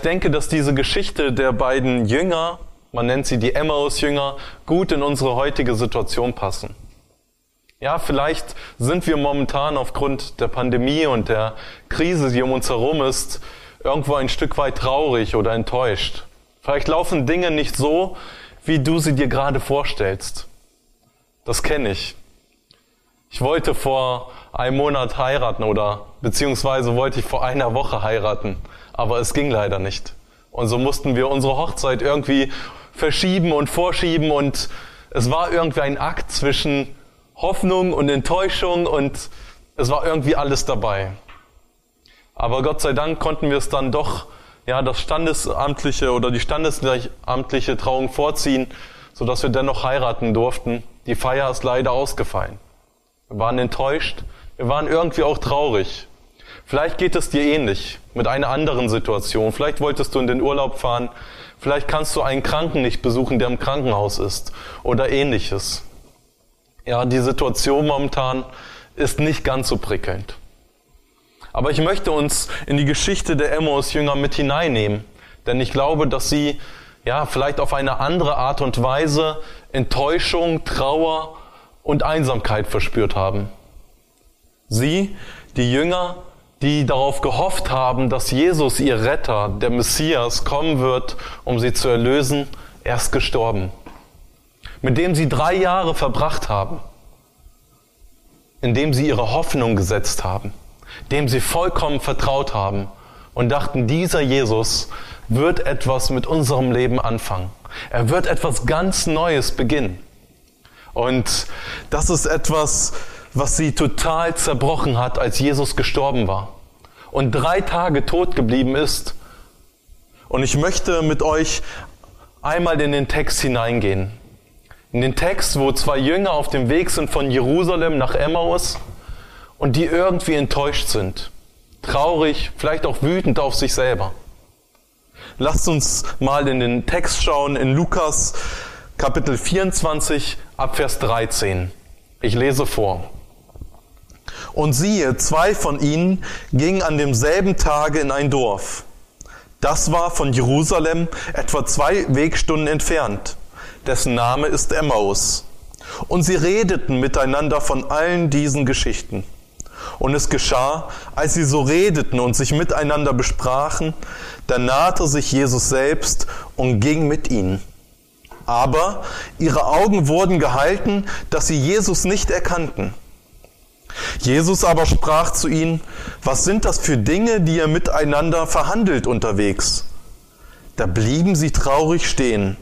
ich denke, dass diese Geschichte der beiden Jünger, man nennt sie die Emmaus-Jünger, gut in unsere heutige Situation passen. Ja, vielleicht sind wir momentan aufgrund der Pandemie und der Krise, die um uns herum ist, irgendwo ein Stück weit traurig oder enttäuscht. Vielleicht laufen Dinge nicht so, wie du sie dir gerade vorstellst. Das kenne ich. Ich wollte vor einem Monat heiraten oder beziehungsweise wollte ich vor einer Woche heiraten, aber es ging leider nicht. Und so mussten wir unsere Hochzeit irgendwie verschieben und vorschieben und es war irgendwie ein Akt zwischen Hoffnung und Enttäuschung und es war irgendwie alles dabei. Aber Gott sei Dank konnten wir es dann doch, ja, das standesamtliche oder die standesamtliche Trauung vorziehen, so dass wir dennoch heiraten durften. Die Feier ist leider ausgefallen. Wir waren enttäuscht. Wir waren irgendwie auch traurig. Vielleicht geht es dir ähnlich mit einer anderen Situation. Vielleicht wolltest du in den Urlaub fahren. Vielleicht kannst du einen Kranken nicht besuchen, der im Krankenhaus ist oder ähnliches. Ja, die Situation momentan ist nicht ganz so prickelnd. Aber ich möchte uns in die Geschichte der Emmaus-Jünger mit hineinnehmen, denn ich glaube, dass sie ja vielleicht auf eine andere Art und Weise Enttäuschung, Trauer und Einsamkeit verspürt haben. Sie, die Jünger, die darauf gehofft haben, dass Jesus, ihr Retter, der Messias, kommen wird, um sie zu erlösen, erst gestorben. Mit dem sie drei Jahre verbracht haben, in dem sie ihre Hoffnung gesetzt haben, dem sie vollkommen vertraut haben und dachten, dieser Jesus wird etwas mit unserem Leben anfangen. Er wird etwas ganz Neues beginnen. Und das ist etwas, was sie total zerbrochen hat, als Jesus gestorben war und drei Tage tot geblieben ist. Und ich möchte mit euch einmal in den Text hineingehen. In den Text, wo zwei Jünger auf dem Weg sind von Jerusalem nach Emmaus und die irgendwie enttäuscht sind, traurig, vielleicht auch wütend auf sich selber. Lasst uns mal in den Text schauen in Lukas Kapitel 24 ab Vers 13. Ich lese vor. Und siehe, zwei von ihnen gingen an demselben Tage in ein Dorf. Das war von Jerusalem etwa zwei Wegstunden entfernt. Dessen Name ist Emmaus. Und sie redeten miteinander von allen diesen Geschichten. Und es geschah, als sie so redeten und sich miteinander besprachen, da nahte sich Jesus selbst und ging mit ihnen. Aber ihre Augen wurden gehalten, dass sie Jesus nicht erkannten. Jesus aber sprach zu ihnen, was sind das für Dinge, die ihr miteinander verhandelt unterwegs? Da blieben sie traurig stehen.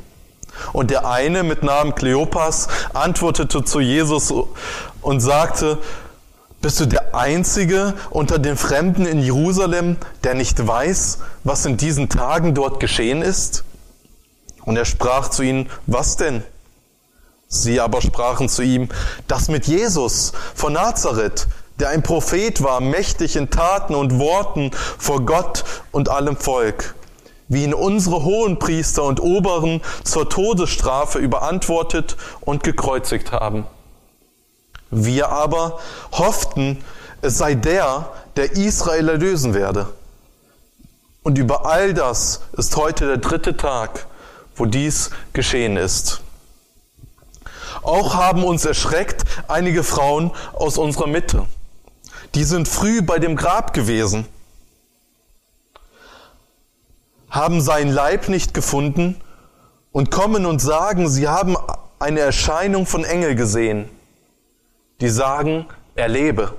Und der eine mit Namen Kleopas antwortete zu Jesus und sagte, bist du der Einzige unter den Fremden in Jerusalem, der nicht weiß, was in diesen Tagen dort geschehen ist? Und er sprach zu ihnen, was denn? Sie aber sprachen zu ihm, das mit Jesus von Nazareth, der ein Prophet war, mächtig in Taten und Worten vor Gott und allem Volk, wie ihn unsere Hohenpriester und Oberen zur Todesstrafe überantwortet und gekreuzigt haben. Wir aber hofften, es sei der, der Israel erlösen werde. Und über all das ist heute der dritte Tag, wo dies geschehen ist. Auch haben uns erschreckt einige Frauen aus unserer Mitte. Die sind früh bei dem Grab gewesen, haben seinen Leib nicht gefunden und kommen und sagen, sie haben eine Erscheinung von Engel gesehen. Die sagen, er lebe.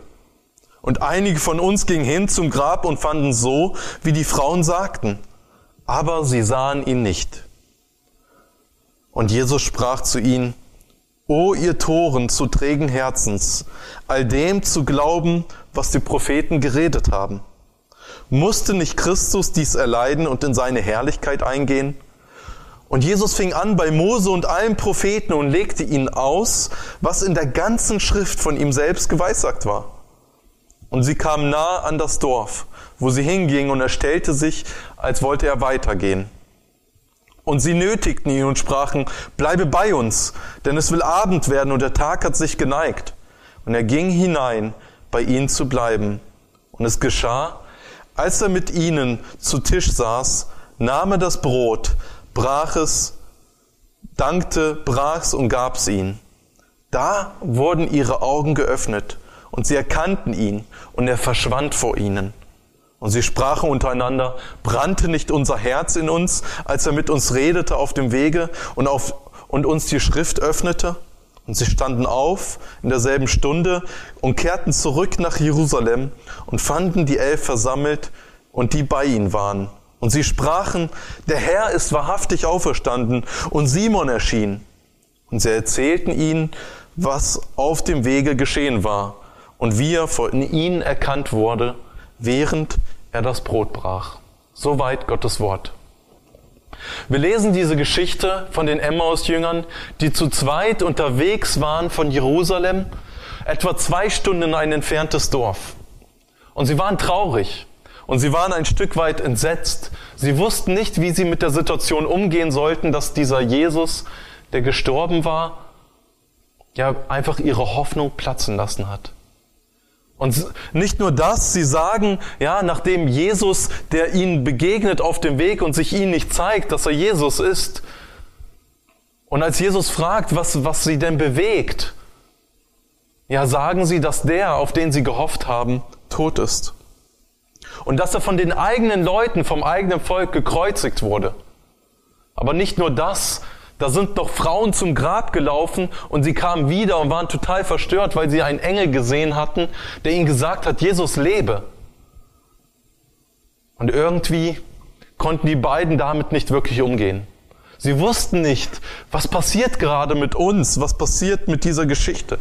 Und einige von uns gingen hin zum Grab und fanden so, wie die Frauen sagten, aber sie sahen ihn nicht. Und Jesus sprach zu ihnen, O ihr Toren zu trägen Herzens, all dem zu glauben, was die Propheten geredet haben. Musste nicht Christus dies erleiden und in seine Herrlichkeit eingehen? Und Jesus fing an bei Mose und allen Propheten und legte ihnen aus, was in der ganzen Schrift von ihm selbst geweissagt war. Und sie kamen nahe an das Dorf, wo sie hingingen, und er stellte sich, als wollte er weitergehen. Und sie nötigten ihn und sprachen, bleibe bei uns, denn es will Abend werden und der Tag hat sich geneigt. Und er ging hinein, bei ihnen zu bleiben. Und es geschah, als er mit ihnen zu Tisch saß, nahm er das Brot, brach es, dankte, brach's und gab's ihnen. Da wurden ihre Augen geöffnet und sie erkannten ihn und er verschwand vor ihnen. Und sie sprachen untereinander, brannte nicht unser Herz in uns, als er mit uns redete auf dem Wege und, auf, und uns die Schrift öffnete? Und sie standen auf in derselben Stunde und kehrten zurück nach Jerusalem und fanden die Elf versammelt und die bei ihnen waren. Und sie sprachen, der Herr ist wahrhaftig auferstanden und Simon erschien. Und sie erzählten ihnen, was auf dem Wege geschehen war und wie er von ihnen erkannt wurde, während er das Brot brach. Soweit Gottes Wort. Wir lesen diese Geschichte von den Emmaus-Jüngern, die zu zweit unterwegs waren von Jerusalem, etwa zwei Stunden in ein entferntes Dorf. Und sie waren traurig und sie waren ein Stück weit entsetzt. Sie wussten nicht, wie sie mit der Situation umgehen sollten, dass dieser Jesus, der gestorben war, ja einfach ihre Hoffnung platzen lassen hat. Und nicht nur das, sie sagen, ja, nachdem Jesus, der ihnen begegnet auf dem Weg und sich ihnen nicht zeigt, dass er Jesus ist, und als Jesus fragt, was, was sie denn bewegt, ja, sagen sie, dass der, auf den sie gehofft haben, tot ist. Und dass er von den eigenen Leuten, vom eigenen Volk gekreuzigt wurde. Aber nicht nur das, da sind doch Frauen zum Grab gelaufen und sie kamen wieder und waren total verstört, weil sie einen Engel gesehen hatten, der ihnen gesagt hat, Jesus lebe. Und irgendwie konnten die beiden damit nicht wirklich umgehen. Sie wussten nicht, was passiert gerade mit uns, was passiert mit dieser Geschichte.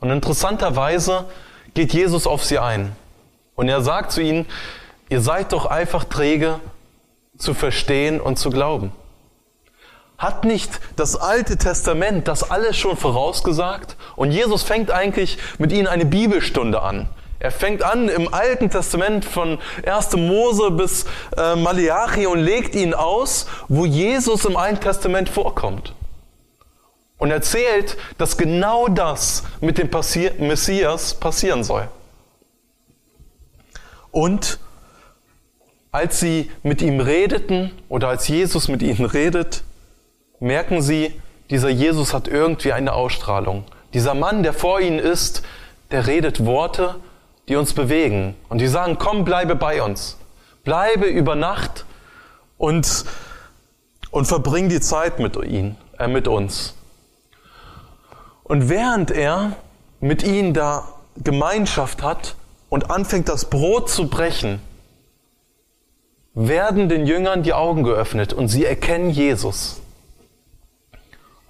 Und interessanterweise geht Jesus auf sie ein. Und er sagt zu ihnen, ihr seid doch einfach träge zu verstehen und zu glauben. Hat nicht das Alte Testament das alles schon vorausgesagt? Und Jesus fängt eigentlich mit ihnen eine Bibelstunde an. Er fängt an im Alten Testament von 1. Mose bis äh, Malachi und legt ihnen aus, wo Jesus im Alten Testament vorkommt. Und erzählt, dass genau das mit dem Passi Messias passieren soll. Und als sie mit ihm redeten oder als Jesus mit ihnen redet, merken sie, dieser Jesus hat irgendwie eine Ausstrahlung. Dieser Mann, der vor ihnen ist, der redet Worte, die uns bewegen. Und die sagen, komm, bleibe bei uns. Bleibe über Nacht und, und verbring die Zeit mit ihnen, äh, mit uns. Und während er mit ihnen da Gemeinschaft hat und anfängt, das Brot zu brechen, werden den Jüngern die Augen geöffnet und sie erkennen Jesus.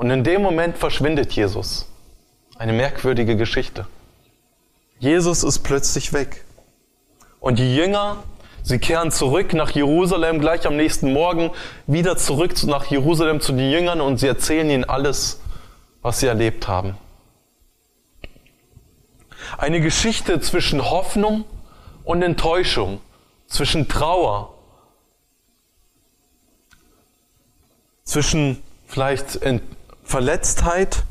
Und in dem Moment verschwindet Jesus. Eine merkwürdige Geschichte. Jesus ist plötzlich weg. Und die Jünger, sie kehren zurück nach Jerusalem gleich am nächsten Morgen, wieder zurück nach Jerusalem zu den Jüngern und sie erzählen ihnen alles, was sie erlebt haben. Eine Geschichte zwischen Hoffnung und Enttäuschung, zwischen Trauer, zwischen vielleicht Verletztheit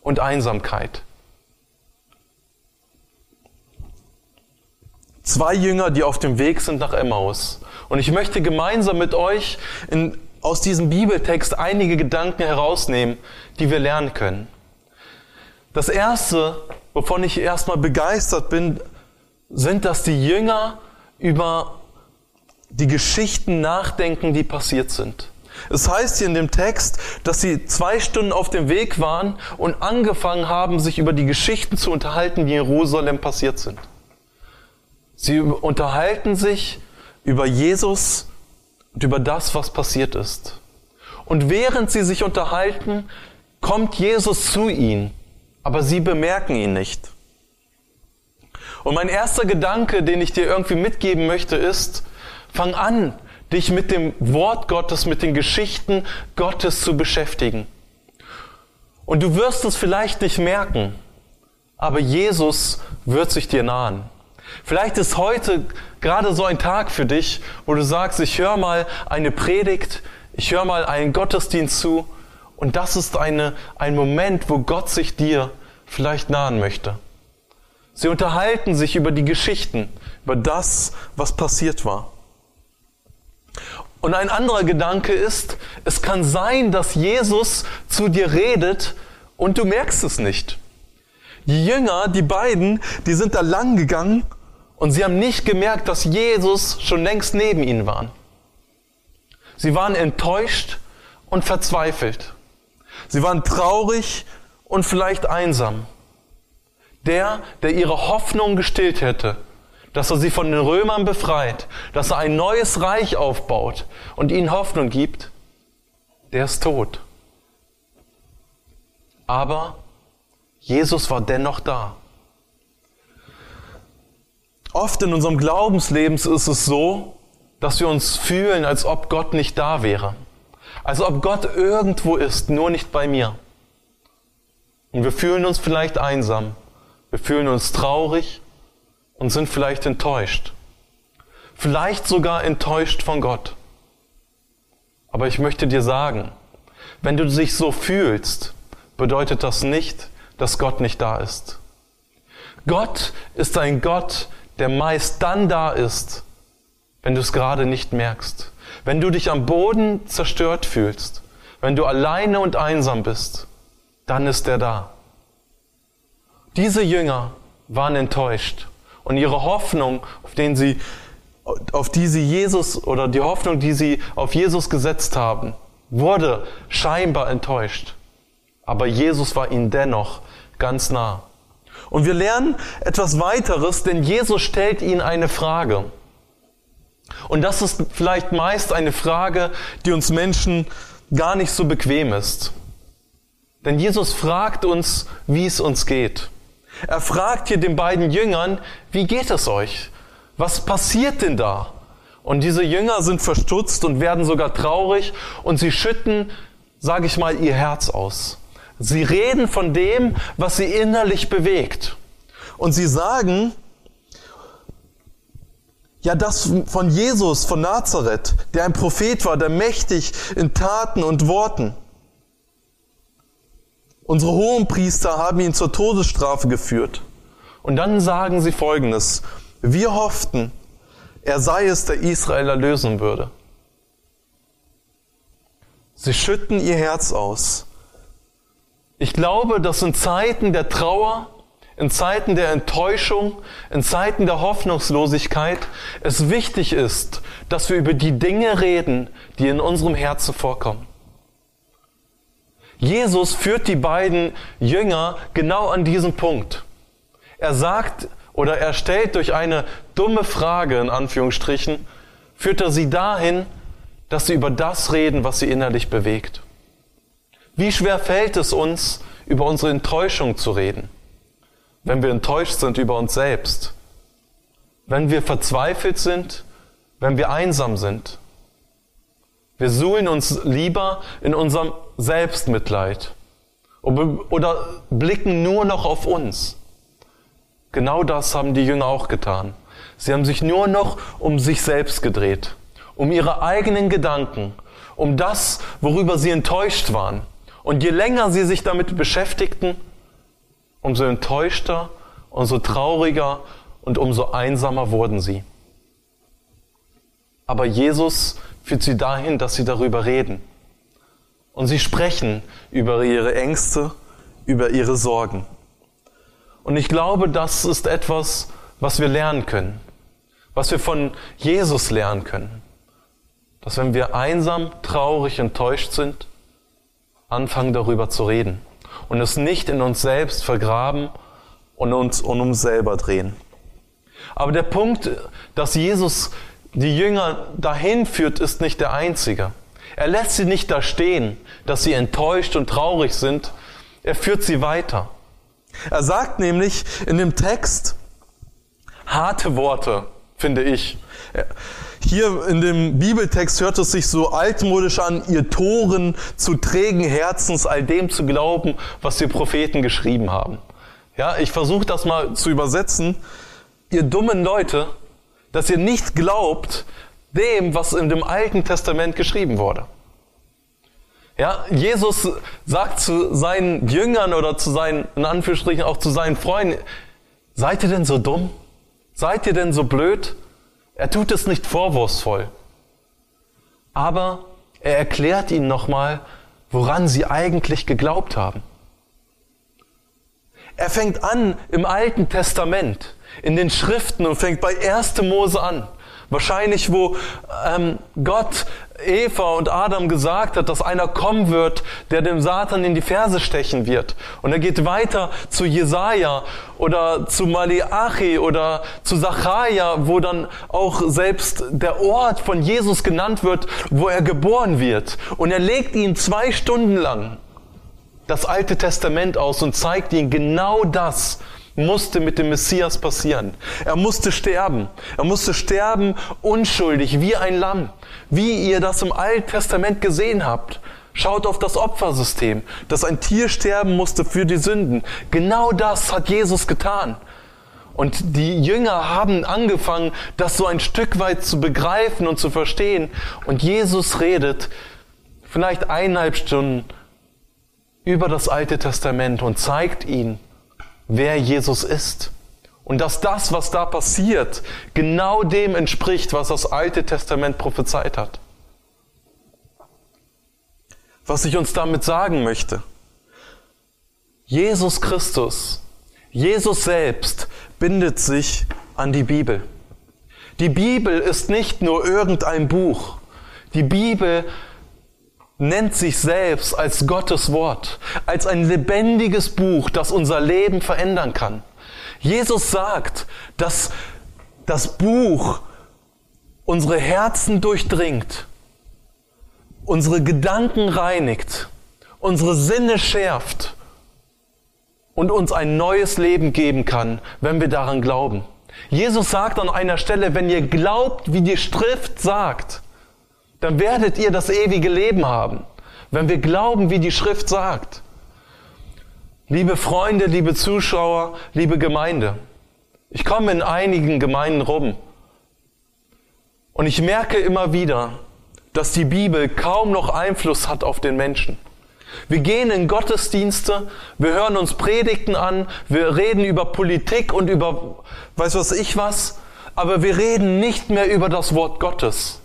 und Einsamkeit. Zwei Jünger, die auf dem Weg sind nach Emmaus. Und ich möchte gemeinsam mit euch in, aus diesem Bibeltext einige Gedanken herausnehmen, die wir lernen können. Das erste, wovon ich erstmal begeistert bin, sind, dass die Jünger über die Geschichten nachdenken, die passiert sind. Es heißt hier in dem Text, dass sie zwei Stunden auf dem Weg waren und angefangen haben, sich über die Geschichten zu unterhalten, die in Jerusalem passiert sind. Sie unterhalten sich über Jesus und über das, was passiert ist. Und während sie sich unterhalten, kommt Jesus zu ihnen, aber sie bemerken ihn nicht. Und mein erster Gedanke, den ich dir irgendwie mitgeben möchte, ist, fang an, dich mit dem Wort Gottes, mit den Geschichten Gottes zu beschäftigen. Und du wirst es vielleicht nicht merken, aber Jesus wird sich dir nahen. Vielleicht ist heute gerade so ein Tag für dich, wo du sagst, ich höre mal eine Predigt, ich höre mal einen Gottesdienst zu und das ist eine, ein Moment, wo Gott sich dir vielleicht nahen möchte. Sie unterhalten sich über die Geschichten, über das, was passiert war. Und ein anderer Gedanke ist, es kann sein, dass Jesus zu dir redet und du merkst es nicht. Die Jünger, die beiden, die sind da lang gegangen und sie haben nicht gemerkt, dass Jesus schon längst neben ihnen war. Sie waren enttäuscht und verzweifelt. Sie waren traurig und vielleicht einsam. Der, der ihre Hoffnung gestillt hätte, dass er sie von den Römern befreit, dass er ein neues Reich aufbaut und ihnen Hoffnung gibt, der ist tot. Aber Jesus war dennoch da. Oft in unserem Glaubensleben ist es so, dass wir uns fühlen, als ob Gott nicht da wäre. Als ob Gott irgendwo ist, nur nicht bei mir. Und wir fühlen uns vielleicht einsam. Wir fühlen uns traurig und sind vielleicht enttäuscht. Vielleicht sogar enttäuscht von Gott. Aber ich möchte dir sagen, wenn du dich so fühlst, bedeutet das nicht, dass Gott nicht da ist. Gott ist ein Gott, der meist dann da ist, wenn du es gerade nicht merkst. Wenn du dich am Boden zerstört fühlst, wenn du alleine und einsam bist, dann ist er da. Diese Jünger waren enttäuscht und ihre Hoffnung, auf den sie, auf die sie Jesus oder die Hoffnung, die sie auf Jesus gesetzt haben, wurde scheinbar enttäuscht. Aber Jesus war ihnen dennoch ganz nah. Und wir lernen etwas weiteres, denn Jesus stellt ihnen eine Frage. Und das ist vielleicht meist eine Frage, die uns Menschen gar nicht so bequem ist. Denn Jesus fragt uns, wie es uns geht. Er fragt hier den beiden Jüngern, wie geht es euch? Was passiert denn da? Und diese Jünger sind verstutzt und werden sogar traurig und sie schütten, sage ich mal, ihr Herz aus. Sie reden von dem, was sie innerlich bewegt. Und sie sagen, ja, das von Jesus von Nazareth, der ein Prophet war, der mächtig in Taten und Worten. Unsere Hohenpriester haben ihn zur Todesstrafe geführt. Und dann sagen sie Folgendes. Wir hofften, er sei es, der Israel erlösen würde. Sie schütten ihr Herz aus. Ich glaube, dass in Zeiten der Trauer, in Zeiten der Enttäuschung, in Zeiten der Hoffnungslosigkeit es wichtig ist, dass wir über die Dinge reden, die in unserem Herzen vorkommen. Jesus führt die beiden Jünger genau an diesen Punkt. Er sagt oder er stellt durch eine dumme Frage in Anführungsstrichen, führt er sie dahin, dass sie über das reden, was sie innerlich bewegt. Wie schwer fällt es uns, über unsere Enttäuschung zu reden, wenn wir enttäuscht sind über uns selbst, wenn wir verzweifelt sind, wenn wir einsam sind. Wir suhlen uns lieber in unserem Selbstmitleid oder blicken nur noch auf uns. Genau das haben die Jünger auch getan. Sie haben sich nur noch um sich selbst gedreht, um ihre eigenen Gedanken, um das, worüber sie enttäuscht waren. Und je länger sie sich damit beschäftigten, umso enttäuschter, umso trauriger und umso einsamer wurden sie. Aber Jesus führt sie dahin, dass sie darüber reden. Und sie sprechen über ihre Ängste, über ihre Sorgen. Und ich glaube, das ist etwas, was wir lernen können, was wir von Jesus lernen können. Dass wenn wir einsam, traurig, enttäuscht sind, anfangen darüber zu reden und es nicht in uns selbst vergraben und uns um uns selber drehen. Aber der Punkt, dass Jesus die Jünger dahin führt, ist nicht der einzige. Er lässt sie nicht da stehen, dass sie enttäuscht und traurig sind. Er führt sie weiter. Er sagt nämlich in dem Text harte Worte, finde ich. Hier in dem Bibeltext hört es sich so altmodisch an, ihr Toren zu trägen Herzens, all dem zu glauben, was die Propheten geschrieben haben. Ja, ich versuche das mal zu übersetzen. Ihr dummen Leute, dass ihr nicht glaubt dem, was in dem Alten Testament geschrieben wurde. Ja, Jesus sagt zu seinen Jüngern oder zu seinen, in Anführungsstrichen auch zu seinen Freunden, seid ihr denn so dumm? Seid ihr denn so blöd? Er tut es nicht vorwurfsvoll. Aber er erklärt ihnen nochmal, woran sie eigentlich geglaubt haben. Er fängt an im Alten Testament, in den Schriften und fängt bei 1. Mose an. Wahrscheinlich, wo ähm, Gott Eva und Adam gesagt hat, dass einer kommen wird, der dem Satan in die Ferse stechen wird. Und er geht weiter zu Jesaja oder zu Malachi oder zu Zacharia, wo dann auch selbst der Ort von Jesus genannt wird, wo er geboren wird. Und er legt ihn zwei Stunden lang das Alte Testament aus und zeigt ihnen genau das, musste mit dem Messias passieren. Er musste sterben. Er musste sterben unschuldig, wie ein Lamm. Wie ihr das im Alten Testament gesehen habt. Schaut auf das Opfersystem, dass ein Tier sterben musste für die Sünden. Genau das hat Jesus getan. Und die Jünger haben angefangen, das so ein Stück weit zu begreifen und zu verstehen. Und Jesus redet vielleicht eineinhalb Stunden über das Alte Testament und zeigt ihnen, wer Jesus ist. Und dass das, was da passiert, genau dem entspricht, was das Alte Testament prophezeit hat. Was ich uns damit sagen möchte. Jesus Christus, Jesus selbst bindet sich an die Bibel. Die Bibel ist nicht nur irgendein Buch. Die Bibel nennt sich selbst als Gottes Wort, als ein lebendiges Buch, das unser Leben verändern kann. Jesus sagt, dass das Buch unsere Herzen durchdringt, unsere Gedanken reinigt, unsere Sinne schärft und uns ein neues Leben geben kann, wenn wir daran glauben. Jesus sagt an einer Stelle, wenn ihr glaubt, wie die Schrift sagt, dann werdet ihr das ewige Leben haben, wenn wir glauben, wie die Schrift sagt. Liebe Freunde, liebe Zuschauer, liebe Gemeinde, ich komme in einigen Gemeinden rum und ich merke immer wieder, dass die Bibel kaum noch Einfluss hat auf den Menschen. Wir gehen in Gottesdienste, wir hören uns Predigten an, wir reden über Politik und über weiß was ich was, aber wir reden nicht mehr über das Wort Gottes.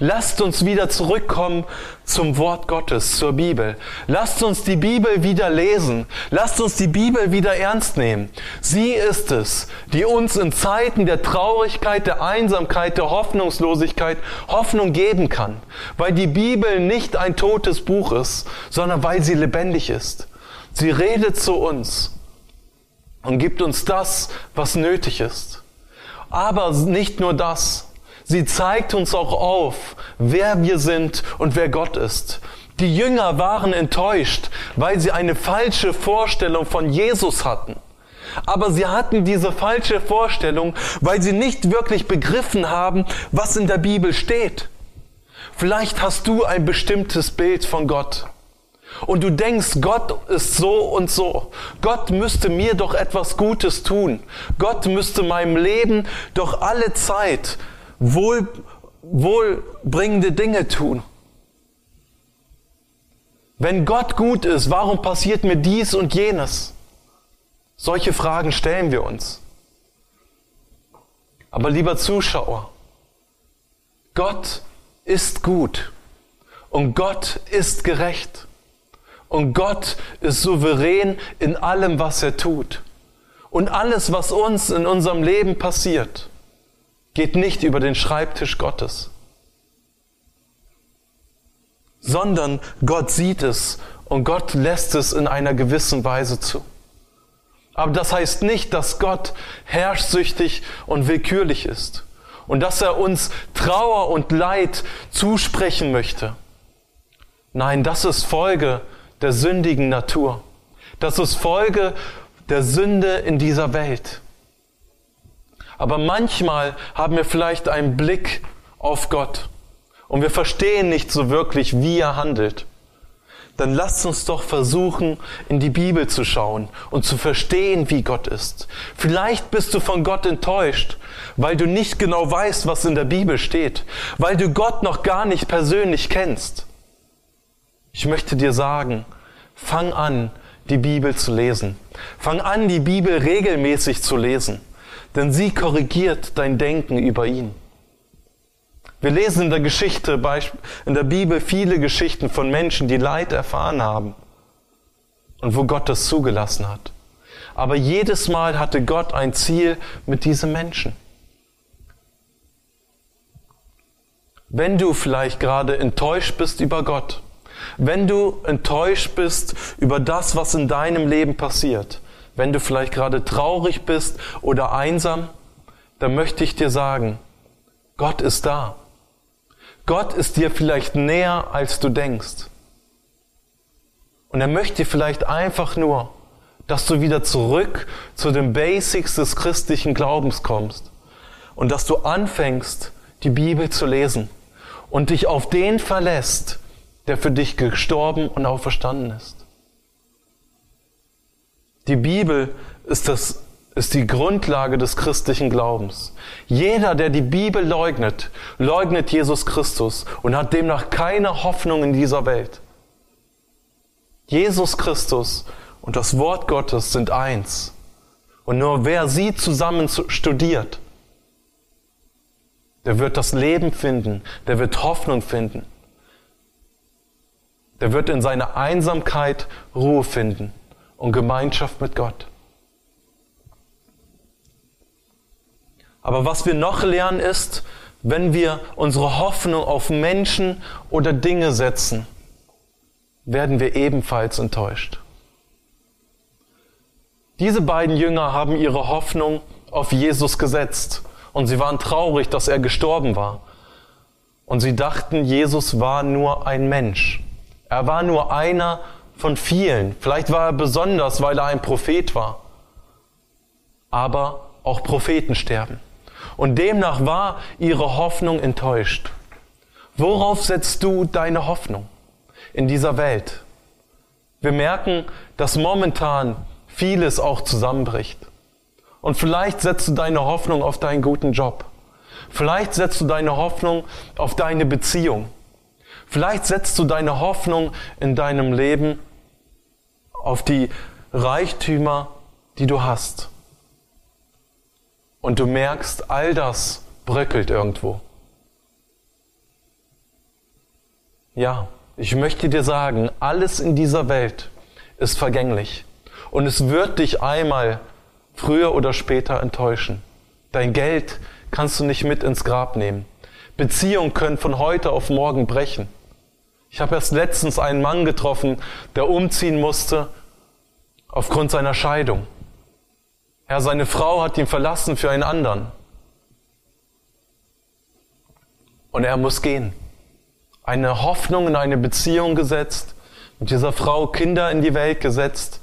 Lasst uns wieder zurückkommen zum Wort Gottes, zur Bibel. Lasst uns die Bibel wieder lesen. Lasst uns die Bibel wieder ernst nehmen. Sie ist es, die uns in Zeiten der Traurigkeit, der Einsamkeit, der Hoffnungslosigkeit Hoffnung geben kann. Weil die Bibel nicht ein totes Buch ist, sondern weil sie lebendig ist. Sie redet zu uns und gibt uns das, was nötig ist. Aber nicht nur das. Sie zeigt uns auch auf, wer wir sind und wer Gott ist. Die Jünger waren enttäuscht, weil sie eine falsche Vorstellung von Jesus hatten. Aber sie hatten diese falsche Vorstellung, weil sie nicht wirklich begriffen haben, was in der Bibel steht. Vielleicht hast du ein bestimmtes Bild von Gott. Und du denkst, Gott ist so und so. Gott müsste mir doch etwas Gutes tun. Gott müsste meinem Leben doch alle Zeit wohl, wohlbringende Dinge tun. Wenn Gott gut ist, warum passiert mir dies und jenes? Solche Fragen stellen wir uns. Aber lieber Zuschauer, Gott ist gut und Gott ist gerecht und Gott ist souverän in allem, was er tut. Und alles, was uns in unserem Leben passiert, geht nicht über den Schreibtisch Gottes, sondern Gott sieht es und Gott lässt es in einer gewissen Weise zu. Aber das heißt nicht, dass Gott herrschsüchtig und willkürlich ist und dass er uns Trauer und Leid zusprechen möchte. Nein, das ist Folge der sündigen Natur. Das ist Folge der Sünde in dieser Welt. Aber manchmal haben wir vielleicht einen Blick auf Gott und wir verstehen nicht so wirklich, wie er handelt. Dann lasst uns doch versuchen, in die Bibel zu schauen und zu verstehen, wie Gott ist. Vielleicht bist du von Gott enttäuscht, weil du nicht genau weißt, was in der Bibel steht, weil du Gott noch gar nicht persönlich kennst. Ich möchte dir sagen, fang an, die Bibel zu lesen. Fang an, die Bibel regelmäßig zu lesen denn sie korrigiert dein Denken über ihn. Wir lesen in der Geschichte, in der Bibel viele Geschichten von Menschen, die Leid erfahren haben und wo Gott das zugelassen hat. Aber jedes Mal hatte Gott ein Ziel mit diesen Menschen. Wenn du vielleicht gerade enttäuscht bist über Gott, wenn du enttäuscht bist über das, was in deinem Leben passiert, wenn du vielleicht gerade traurig bist oder einsam, dann möchte ich dir sagen, Gott ist da. Gott ist dir vielleicht näher, als du denkst. Und er möchte vielleicht einfach nur, dass du wieder zurück zu den Basics des christlichen Glaubens kommst und dass du anfängst, die Bibel zu lesen und dich auf den verlässt, der für dich gestorben und auferstanden ist. Die Bibel ist, das, ist die Grundlage des christlichen Glaubens. Jeder, der die Bibel leugnet, leugnet Jesus Christus und hat demnach keine Hoffnung in dieser Welt. Jesus Christus und das Wort Gottes sind eins. Und nur wer sie zusammen studiert, der wird das Leben finden, der wird Hoffnung finden. Der wird in seiner Einsamkeit Ruhe finden und Gemeinschaft mit Gott. Aber was wir noch lernen ist, wenn wir unsere Hoffnung auf Menschen oder Dinge setzen, werden wir ebenfalls enttäuscht. Diese beiden Jünger haben ihre Hoffnung auf Jesus gesetzt und sie waren traurig, dass er gestorben war. Und sie dachten, Jesus war nur ein Mensch. Er war nur einer von vielen. Vielleicht war er besonders, weil er ein Prophet war. Aber auch Propheten sterben. Und demnach war ihre Hoffnung enttäuscht. Worauf setzt du deine Hoffnung in dieser Welt? Wir merken, dass momentan vieles auch zusammenbricht. Und vielleicht setzt du deine Hoffnung auf deinen guten Job. Vielleicht setzt du deine Hoffnung auf deine Beziehung. Vielleicht setzt du deine Hoffnung in deinem Leben auf die Reichtümer, die du hast. Und du merkst, all das bröckelt irgendwo. Ja, ich möchte dir sagen, alles in dieser Welt ist vergänglich. Und es wird dich einmal früher oder später enttäuschen. Dein Geld kannst du nicht mit ins Grab nehmen. Beziehungen können von heute auf morgen brechen. Ich habe erst letztens einen Mann getroffen, der umziehen musste aufgrund seiner Scheidung. Ja, seine Frau hat ihn verlassen für einen anderen. Und er muss gehen. Eine Hoffnung in eine Beziehung gesetzt, mit dieser Frau Kinder in die Welt gesetzt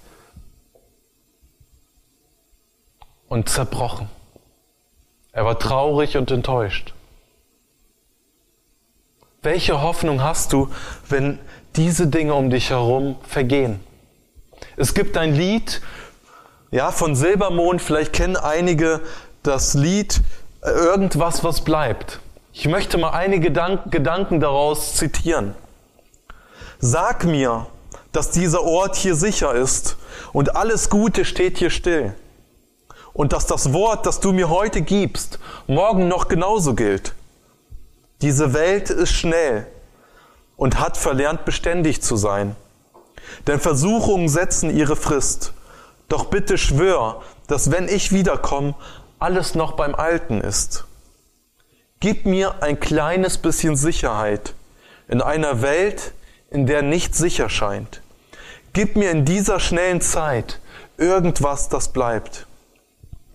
und zerbrochen. Er war traurig und enttäuscht. Welche Hoffnung hast du, wenn diese Dinge um dich herum vergehen? Es gibt ein Lied, ja, von Silbermond, vielleicht kennen einige das Lied äh, Irgendwas, was bleibt. Ich möchte mal einige Gedanken daraus zitieren. Sag mir, dass dieser Ort hier sicher ist und alles Gute steht hier still. Und dass das Wort, das du mir heute gibst, morgen noch genauso gilt. Diese Welt ist schnell und hat verlernt, beständig zu sein. Denn Versuchungen setzen ihre Frist. Doch bitte schwör, dass wenn ich wiederkomme, alles noch beim Alten ist. Gib mir ein kleines bisschen Sicherheit in einer Welt, in der nichts sicher scheint. Gib mir in dieser schnellen Zeit irgendwas, das bleibt.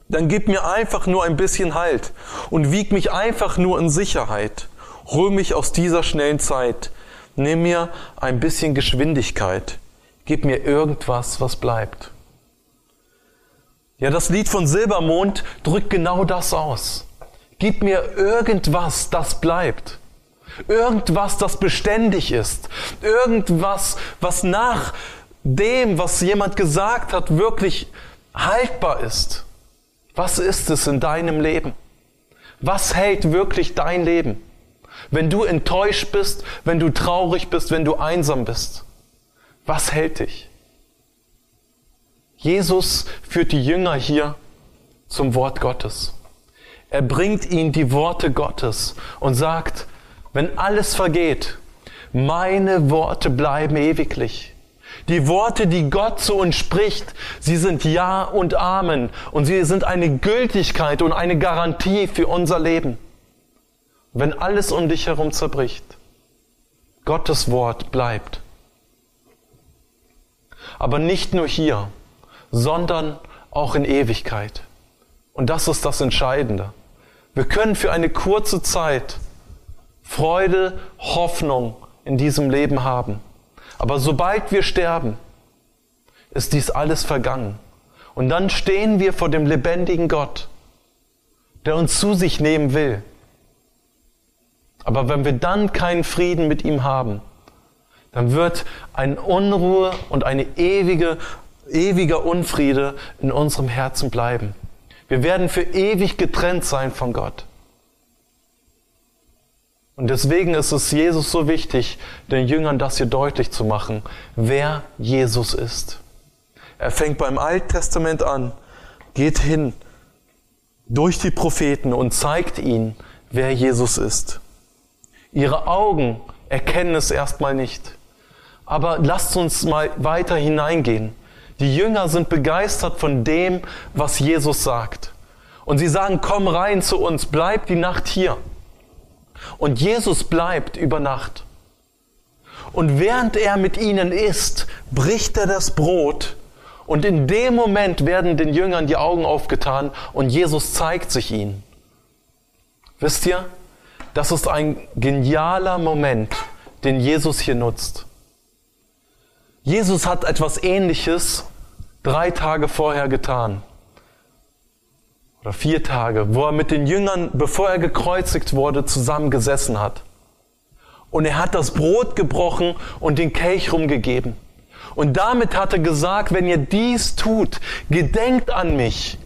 Dann gib mir einfach nur ein bisschen Halt und wieg mich einfach nur in Sicherheit. Hol mich aus dieser schnellen Zeit. Nimm mir ein bisschen Geschwindigkeit. Gib mir irgendwas, was bleibt. Ja, das Lied von Silbermond drückt genau das aus. Gib mir irgendwas, das bleibt. Irgendwas, das beständig ist. Irgendwas, was nach dem, was jemand gesagt hat, wirklich haltbar ist. Was ist es in deinem Leben? Was hält wirklich dein Leben? Wenn du enttäuscht bist, wenn du traurig bist, wenn du einsam bist, was hält dich? Jesus führt die Jünger hier zum Wort Gottes. Er bringt ihnen die Worte Gottes und sagt, wenn alles vergeht, meine Worte bleiben ewiglich. Die Worte, die Gott zu uns spricht, sie sind Ja und Amen und sie sind eine Gültigkeit und eine Garantie für unser Leben. Wenn alles um dich herum zerbricht, Gottes Wort bleibt. Aber nicht nur hier, sondern auch in Ewigkeit. Und das ist das Entscheidende. Wir können für eine kurze Zeit Freude, Hoffnung in diesem Leben haben. Aber sobald wir sterben, ist dies alles vergangen. Und dann stehen wir vor dem lebendigen Gott, der uns zu sich nehmen will. Aber wenn wir dann keinen Frieden mit ihm haben, dann wird eine Unruhe und eine ewige, ewiger Unfriede in unserem Herzen bleiben. Wir werden für ewig getrennt sein von Gott. Und deswegen ist es Jesus so wichtig, den Jüngern das hier deutlich zu machen, wer Jesus ist. Er fängt beim Alten Testament an, geht hin durch die Propheten und zeigt ihnen, wer Jesus ist. Ihre Augen erkennen es erstmal nicht. Aber lasst uns mal weiter hineingehen. Die Jünger sind begeistert von dem, was Jesus sagt. Und sie sagen, komm rein zu uns, bleib die Nacht hier. Und Jesus bleibt über Nacht. Und während er mit ihnen isst, bricht er das Brot. Und in dem Moment werden den Jüngern die Augen aufgetan und Jesus zeigt sich ihnen. Wisst ihr, das ist ein genialer Moment, den Jesus hier nutzt. Jesus hat etwas Ähnliches drei Tage vorher getan oder vier Tage, wo er mit den Jüngern, bevor er gekreuzigt wurde, zusammengesessen hat. Und er hat das Brot gebrochen und den Kelch rumgegeben. Und damit hat er gesagt, wenn ihr dies tut, gedenkt an mich.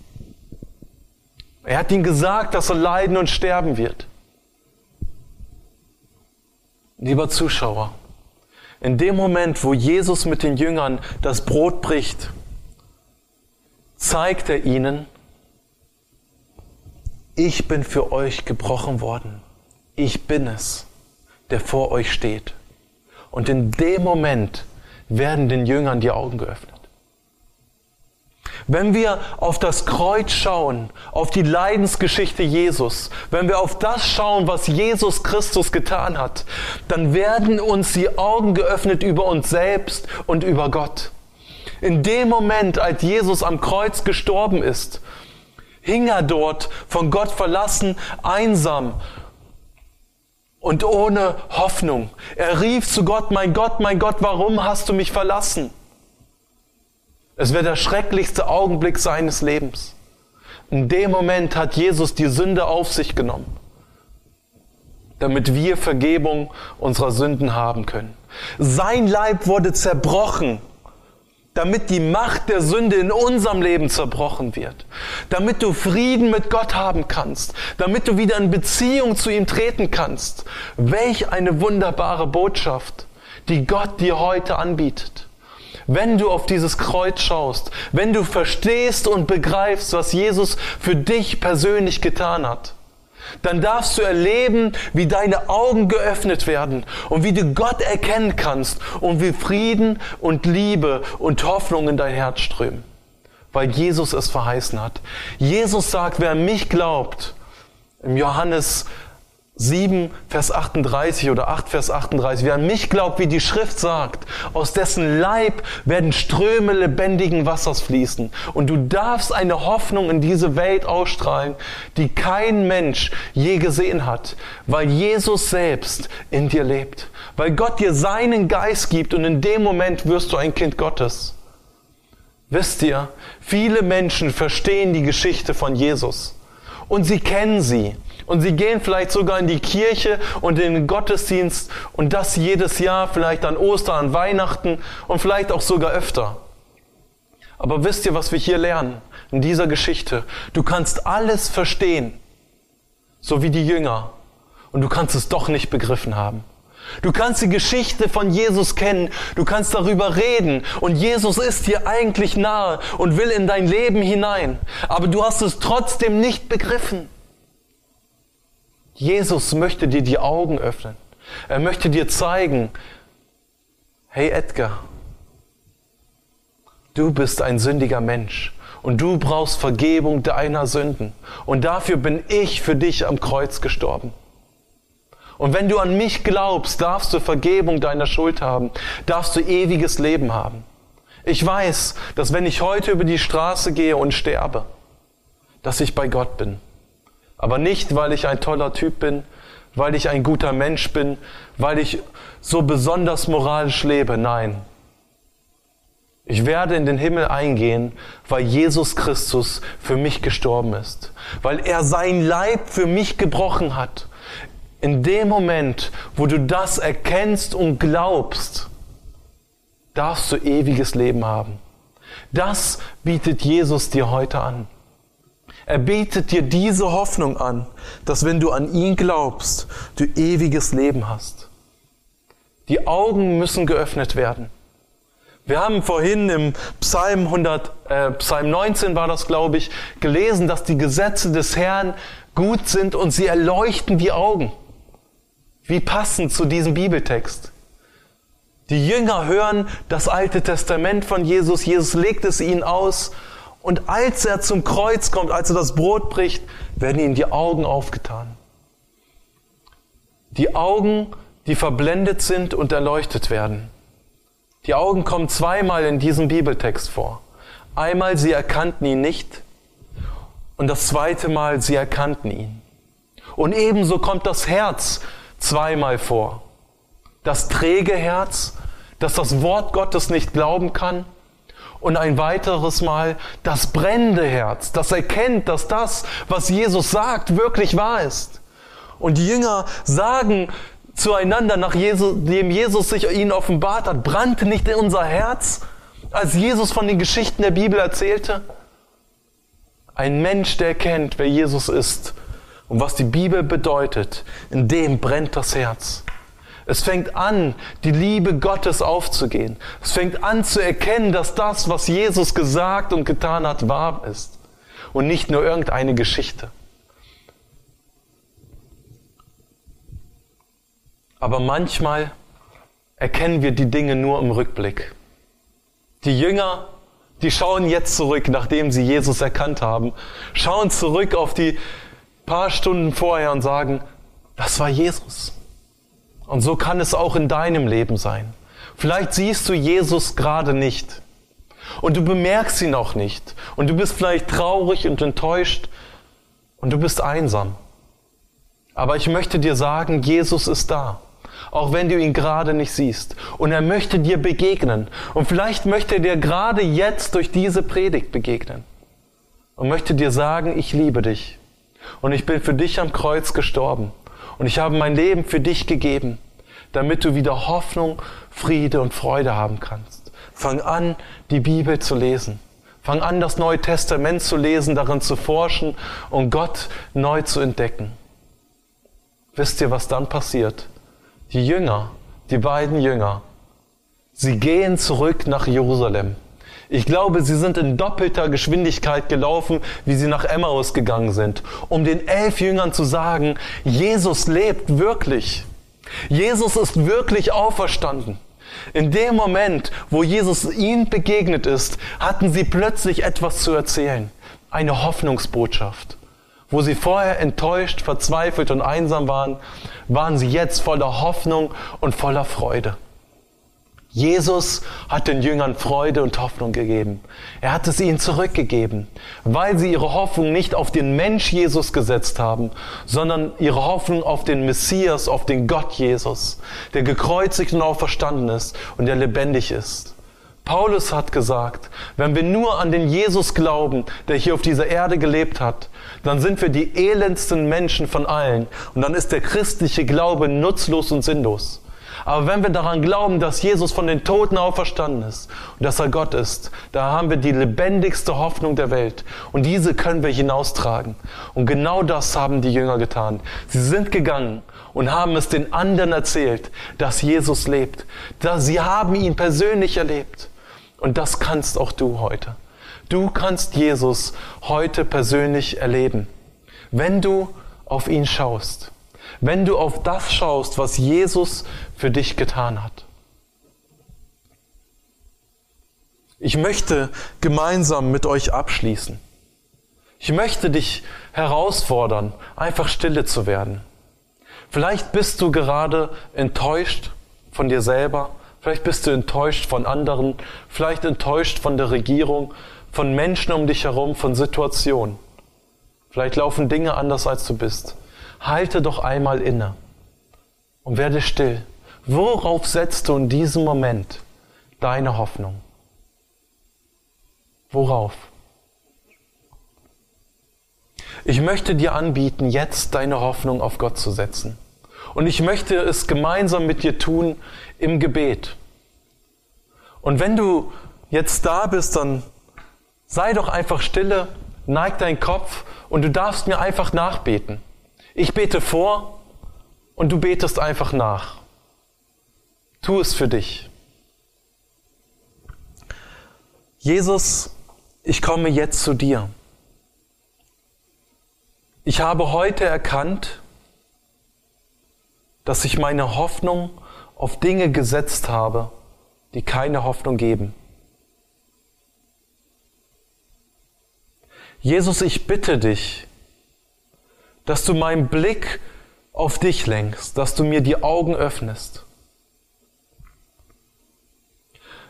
Er hat ihnen gesagt, dass er leiden und sterben wird. Lieber Zuschauer, in dem Moment, wo Jesus mit den Jüngern das Brot bricht, zeigt er ihnen, ich bin für euch gebrochen worden. Ich bin es, der vor euch steht. Und in dem Moment werden den Jüngern die Augen geöffnet. Wenn wir auf das Kreuz schauen, auf die Leidensgeschichte Jesus, wenn wir auf das schauen, was Jesus Christus getan hat, dann werden uns die Augen geöffnet über uns selbst und über Gott. In dem Moment, als Jesus am Kreuz gestorben ist hing er dort, von Gott verlassen, einsam und ohne Hoffnung. Er rief zu Gott, mein Gott, mein Gott, warum hast du mich verlassen? Es wäre der schrecklichste Augenblick seines Lebens. In dem Moment hat Jesus die Sünde auf sich genommen, damit wir Vergebung unserer Sünden haben können. Sein Leib wurde zerbrochen damit die Macht der Sünde in unserem Leben zerbrochen wird, damit du Frieden mit Gott haben kannst, damit du wieder in Beziehung zu ihm treten kannst. Welch eine wunderbare Botschaft, die Gott dir heute anbietet. Wenn du auf dieses Kreuz schaust, wenn du verstehst und begreifst, was Jesus für dich persönlich getan hat, dann darfst du erleben, wie deine Augen geöffnet werden und wie du Gott erkennen kannst und wie Frieden und Liebe und Hoffnung in dein Herz strömen, weil Jesus es verheißen hat. Jesus sagt, wer mich glaubt, im Johannes 7, Vers 38 oder 8, Vers 38. Wer an mich glaubt, wie die Schrift sagt, aus dessen Leib werden Ströme lebendigen Wassers fließen. Und du darfst eine Hoffnung in diese Welt ausstrahlen, die kein Mensch je gesehen hat, weil Jesus selbst in dir lebt. Weil Gott dir seinen Geist gibt und in dem Moment wirst du ein Kind Gottes. Wisst ihr, viele Menschen verstehen die Geschichte von Jesus und sie kennen sie. Und sie gehen vielleicht sogar in die Kirche und in den Gottesdienst und das jedes Jahr, vielleicht an Ostern, an Weihnachten und vielleicht auch sogar öfter. Aber wisst ihr, was wir hier lernen in dieser Geschichte? Du kannst alles verstehen, so wie die Jünger, und du kannst es doch nicht begriffen haben. Du kannst die Geschichte von Jesus kennen, du kannst darüber reden und Jesus ist dir eigentlich nahe und will in dein Leben hinein, aber du hast es trotzdem nicht begriffen. Jesus möchte dir die Augen öffnen. Er möchte dir zeigen, hey Edgar, du bist ein sündiger Mensch und du brauchst Vergebung deiner Sünden. Und dafür bin ich für dich am Kreuz gestorben. Und wenn du an mich glaubst, darfst du Vergebung deiner Schuld haben, darfst du ewiges Leben haben. Ich weiß, dass wenn ich heute über die Straße gehe und sterbe, dass ich bei Gott bin. Aber nicht, weil ich ein toller Typ bin, weil ich ein guter Mensch bin, weil ich so besonders moralisch lebe. Nein. Ich werde in den Himmel eingehen, weil Jesus Christus für mich gestorben ist, weil er sein Leib für mich gebrochen hat. In dem Moment, wo du das erkennst und glaubst, darfst du ewiges Leben haben. Das bietet Jesus dir heute an. Er bietet dir diese Hoffnung an, dass wenn du an ihn glaubst, du ewiges Leben hast. Die Augen müssen geöffnet werden. Wir haben vorhin im Psalm 100, äh, Psalm 19 war das, glaube ich, gelesen, dass die Gesetze des Herrn gut sind und sie erleuchten die Augen. Wie passend zu diesem Bibeltext. Die Jünger hören das Alte Testament von Jesus. Jesus legt es ihnen aus und als er zum Kreuz kommt, als er das Brot bricht, werden ihm die Augen aufgetan. Die Augen, die verblendet sind und erleuchtet werden. Die Augen kommen zweimal in diesem Bibeltext vor. Einmal, sie erkannten ihn nicht und das zweite Mal, sie erkannten ihn. Und ebenso kommt das Herz zweimal vor. Das träge Herz, das das Wort Gottes nicht glauben kann und ein weiteres Mal das brennende Herz, das erkennt, dass das, was Jesus sagt, wirklich wahr ist. Und die Jünger sagen zueinander, nachdem Jesus sich ihnen offenbart hat, brannte nicht in unser Herz, als Jesus von den Geschichten der Bibel erzählte? Ein Mensch, der erkennt, wer Jesus ist und was die Bibel bedeutet, in dem brennt das Herz. Es fängt an, die Liebe Gottes aufzugehen. Es fängt an zu erkennen, dass das, was Jesus gesagt und getan hat, wahr ist. Und nicht nur irgendeine Geschichte. Aber manchmal erkennen wir die Dinge nur im Rückblick. Die Jünger, die schauen jetzt zurück, nachdem sie Jesus erkannt haben, schauen zurück auf die paar Stunden vorher und sagen, das war Jesus. Und so kann es auch in deinem Leben sein. Vielleicht siehst du Jesus gerade nicht. Und du bemerkst ihn auch nicht. Und du bist vielleicht traurig und enttäuscht. Und du bist einsam. Aber ich möchte dir sagen, Jesus ist da. Auch wenn du ihn gerade nicht siehst. Und er möchte dir begegnen. Und vielleicht möchte er dir gerade jetzt durch diese Predigt begegnen. Und möchte dir sagen, ich liebe dich. Und ich bin für dich am Kreuz gestorben. Und ich habe mein Leben für dich gegeben, damit du wieder Hoffnung, Friede und Freude haben kannst. Fang an, die Bibel zu lesen. Fang an, das Neue Testament zu lesen, darin zu forschen und Gott neu zu entdecken. Wisst ihr, was dann passiert? Die Jünger, die beiden Jünger, sie gehen zurück nach Jerusalem. Ich glaube, sie sind in doppelter Geschwindigkeit gelaufen, wie sie nach Emmaus gegangen sind, um den elf Jüngern zu sagen, Jesus lebt wirklich. Jesus ist wirklich auferstanden. In dem Moment, wo Jesus ihnen begegnet ist, hatten sie plötzlich etwas zu erzählen. Eine Hoffnungsbotschaft. Wo sie vorher enttäuscht, verzweifelt und einsam waren, waren sie jetzt voller Hoffnung und voller Freude. Jesus hat den Jüngern Freude und Hoffnung gegeben. Er hat es ihnen zurückgegeben, weil sie ihre Hoffnung nicht auf den Mensch Jesus gesetzt haben, sondern ihre Hoffnung auf den Messias, auf den Gott Jesus, der gekreuzigt und auferstanden ist und der lebendig ist. Paulus hat gesagt, wenn wir nur an den Jesus glauben, der hier auf dieser Erde gelebt hat, dann sind wir die elendsten Menschen von allen und dann ist der christliche Glaube nutzlos und sinnlos. Aber wenn wir daran glauben, dass Jesus von den Toten auferstanden ist und dass er Gott ist, da haben wir die lebendigste Hoffnung der Welt. Und diese können wir hinaustragen. Und genau das haben die Jünger getan. Sie sind gegangen und haben es den anderen erzählt, dass Jesus lebt. Dass sie haben ihn persönlich erlebt. Und das kannst auch du heute. Du kannst Jesus heute persönlich erleben, wenn du auf ihn schaust. Wenn du auf das schaust, was Jesus für dich getan hat. Ich möchte gemeinsam mit euch abschließen. Ich möchte dich herausfordern, einfach stille zu werden. Vielleicht bist du gerade enttäuscht von dir selber, vielleicht bist du enttäuscht von anderen, vielleicht enttäuscht von der Regierung, von Menschen um dich herum, von Situationen. Vielleicht laufen Dinge anders, als du bist. Halte doch einmal inne und werde still. Worauf setzt du in diesem Moment deine Hoffnung? Worauf? Ich möchte dir anbieten, jetzt deine Hoffnung auf Gott zu setzen. Und ich möchte es gemeinsam mit dir tun im Gebet. Und wenn du jetzt da bist, dann sei doch einfach stille, neig deinen Kopf und du darfst mir einfach nachbeten. Ich bete vor und du betest einfach nach. Tu es für dich. Jesus, ich komme jetzt zu dir. Ich habe heute erkannt, dass ich meine Hoffnung auf Dinge gesetzt habe, die keine Hoffnung geben. Jesus, ich bitte dich, dass du meinen Blick auf dich lenkst, dass du mir die Augen öffnest.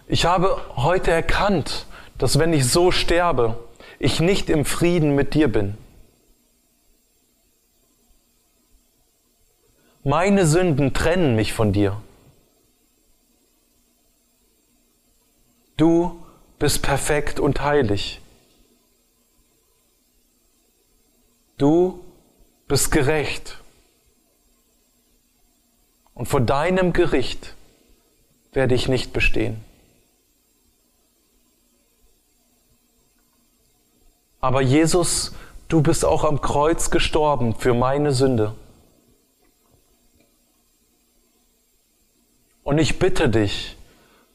Ich habe heute erkannt, dass wenn ich so sterbe, ich nicht im Frieden mit dir bin. Meine Sünden trennen mich von dir. Du bist perfekt und heilig. Du bist gerecht. Und vor deinem Gericht werde ich nicht bestehen. Aber Jesus, du bist auch am Kreuz gestorben für meine Sünde. Und ich bitte dich,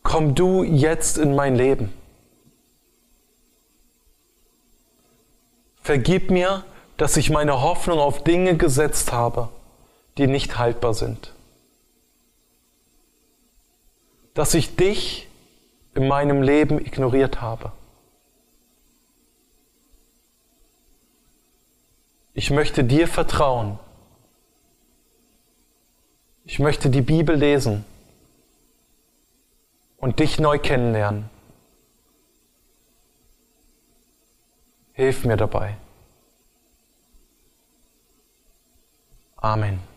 komm du jetzt in mein Leben. Vergib mir, dass ich meine Hoffnung auf Dinge gesetzt habe, die nicht haltbar sind. Dass ich dich in meinem Leben ignoriert habe. Ich möchte dir vertrauen. Ich möchte die Bibel lesen und dich neu kennenlernen. Hilf mir dabei. Amen.